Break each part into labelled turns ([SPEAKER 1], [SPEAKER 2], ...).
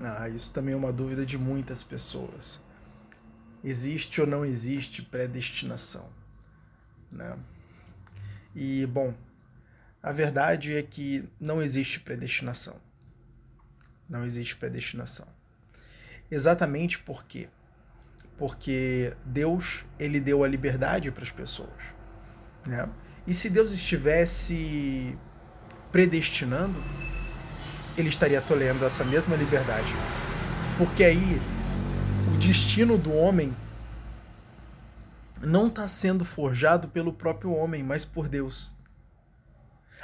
[SPEAKER 1] Ah, isso também é uma dúvida de muitas pessoas. Existe ou não existe predestinação? Né? E, bom, a verdade é que não existe predestinação. Não existe predestinação. Exatamente por quê? Porque Deus, ele deu a liberdade para as pessoas, né? E se Deus estivesse predestinando, ele estaria tolhendo essa mesma liberdade. Porque aí o destino do homem não está sendo forjado pelo próprio homem, mas por Deus.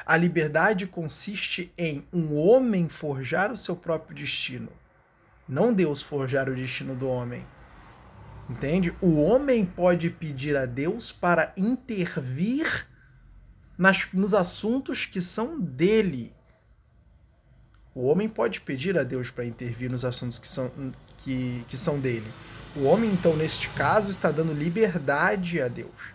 [SPEAKER 1] A liberdade consiste em um homem forjar o seu próprio destino, não Deus forjar o destino do homem. Entende? O homem pode pedir a Deus para intervir nas, nos assuntos que são dele. O homem pode pedir a Deus para intervir nos assuntos que são, que, que são dele. O homem, então, neste caso, está dando liberdade a Deus.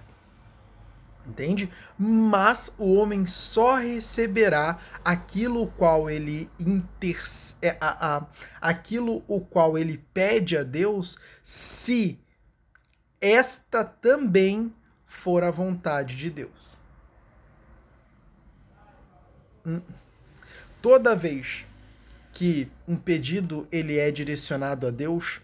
[SPEAKER 1] Entende? Mas o homem só receberá aquilo o qual ele inter... É, a, a, aquilo o qual ele pede a Deus se esta também for a vontade de Deus. Hum. Toda vez que um pedido ele é direcionado a Deus,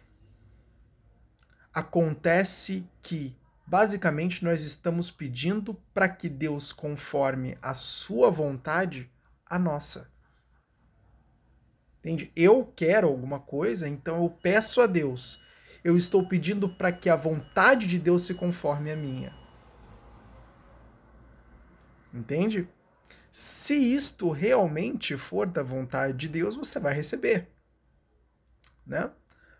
[SPEAKER 1] acontece que basicamente nós estamos pedindo para que Deus conforme a sua vontade a nossa. Entende? Eu quero alguma coisa, então eu peço a Deus. Eu estou pedindo para que a vontade de Deus se conforme a minha. Entende? Se isto realmente for da vontade de Deus, você vai receber. Né?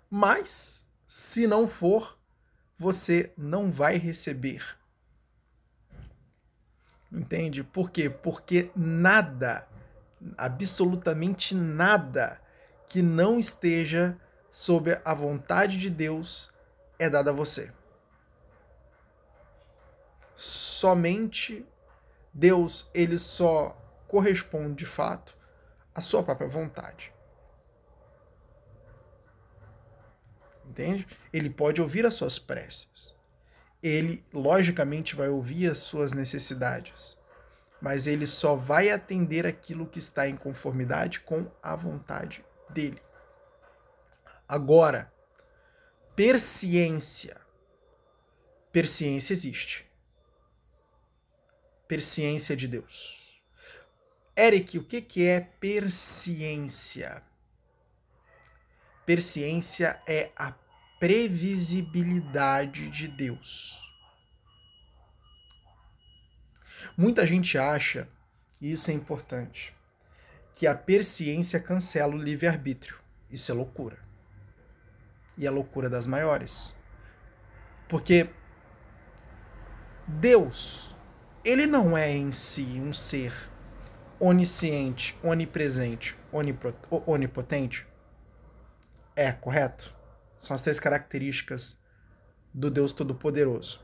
[SPEAKER 1] Mas, se não for, você não vai receber. Entende? Por quê? Porque nada, absolutamente nada, que não esteja sob a vontade de Deus é dado a você. Somente Deus, ele só corresponde de fato à sua própria vontade. Entende? Ele pode ouvir as suas preces. Ele, logicamente, vai ouvir as suas necessidades. Mas ele só vai atender aquilo que está em conformidade com a vontade dele. Agora, persciência. Persciência existe persciência de Deus. Eric, o que, que é persciência? Persciência é a previsibilidade de Deus. Muita gente acha, e isso é importante, que a persciência cancela o livre-arbítrio. Isso é loucura. E é loucura das maiores. Porque Deus ele não é em si um ser onisciente, onipresente, onipotente? É, correto? São as três características do Deus Todo-Poderoso.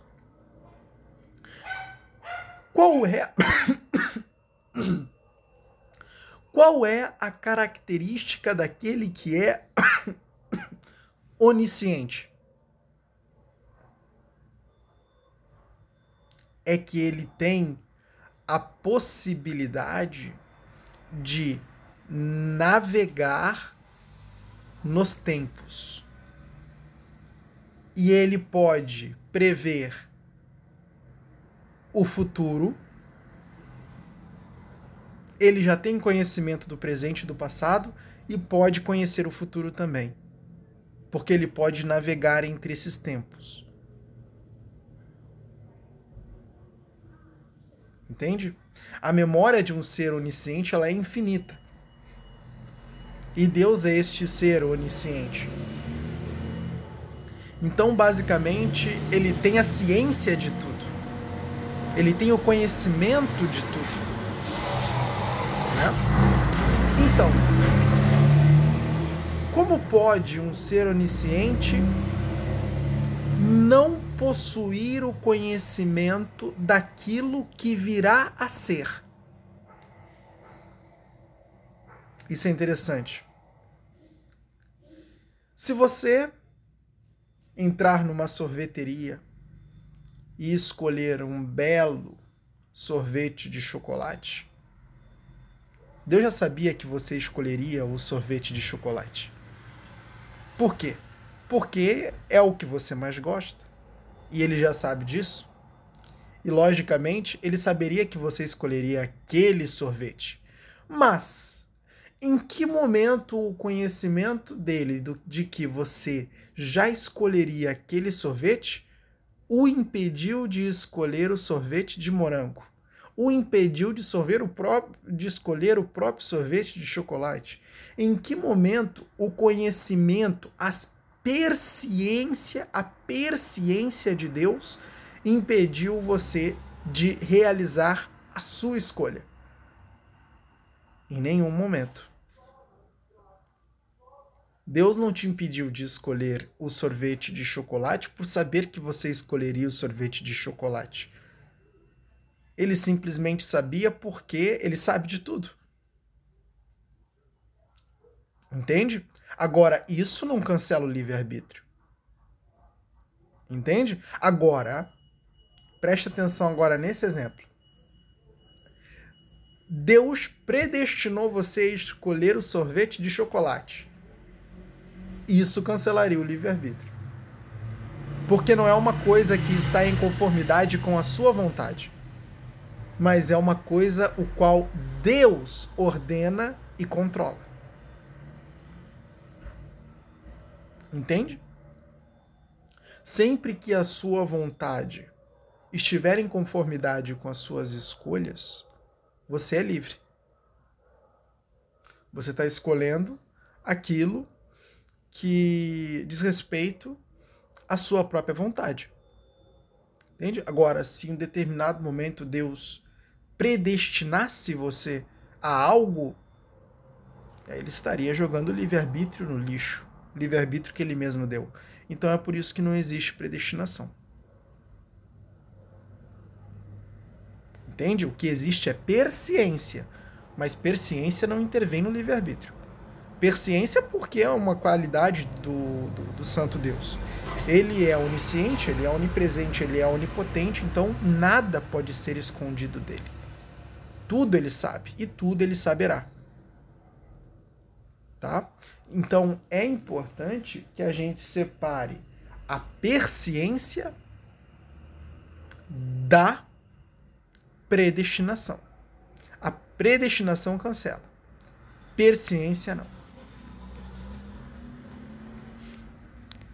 [SPEAKER 1] Qual é. Qual é a característica daquele que é onisciente? É que ele tem a possibilidade de navegar nos tempos. E ele pode prever o futuro. Ele já tem conhecimento do presente e do passado e pode conhecer o futuro também. Porque ele pode navegar entre esses tempos. Entende? A memória de um ser onisciente ela é infinita. E Deus é este ser onisciente. Então, basicamente, ele tem a ciência de tudo. Ele tem o conhecimento de tudo. Né? Então, como pode um ser onisciente não possuir o conhecimento daquilo que virá a ser. Isso é interessante. Se você entrar numa sorveteria e escolher um belo sorvete de chocolate, Deus já sabia que você escolheria o sorvete de chocolate. Por quê? Porque é o que você mais gosta. E ele já sabe disso. E logicamente, ele saberia que você escolheria aquele sorvete. Mas em que momento o conhecimento dele do, de que você já escolheria aquele sorvete o impediu de escolher o sorvete de morango? O impediu de, o de escolher o próprio sorvete de chocolate? Em que momento o conhecimento, as persciência, a persciência de Deus impediu você de realizar a sua escolha? Em nenhum momento. Deus não te impediu de escolher o sorvete de chocolate por saber que você escolheria o sorvete de chocolate. Ele simplesmente sabia porque ele sabe de tudo. Entende? Agora, isso não cancela o livre-arbítrio. Entende? Agora, preste atenção agora nesse exemplo. Deus predestinou você a escolher o sorvete de chocolate. Isso cancelaria o livre-arbítrio. Porque não é uma coisa que está em conformidade com a sua vontade, mas é uma coisa o qual Deus ordena e controla. Entende? Sempre que a sua vontade estiver em conformidade com as suas escolhas, você é livre. Você está escolhendo aquilo que diz respeito à sua própria vontade. Entende? Agora, se em determinado momento Deus predestinasse você a algo, ele estaria jogando livre-arbítrio no lixo. Livre-arbítrio que ele mesmo deu. Então é por isso que não existe predestinação. Entende? O que existe é persciência, mas persciência não intervém no livre-arbítrio. Persciência porque é uma qualidade do, do, do, Santo Deus. Ele é onisciente, ele é onipresente, ele é onipotente, então nada pode ser escondido dele. Tudo ele sabe e tudo ele saberá. Tá? Então é importante que a gente separe a persciência da predestinação. A predestinação cancela. Persciência não.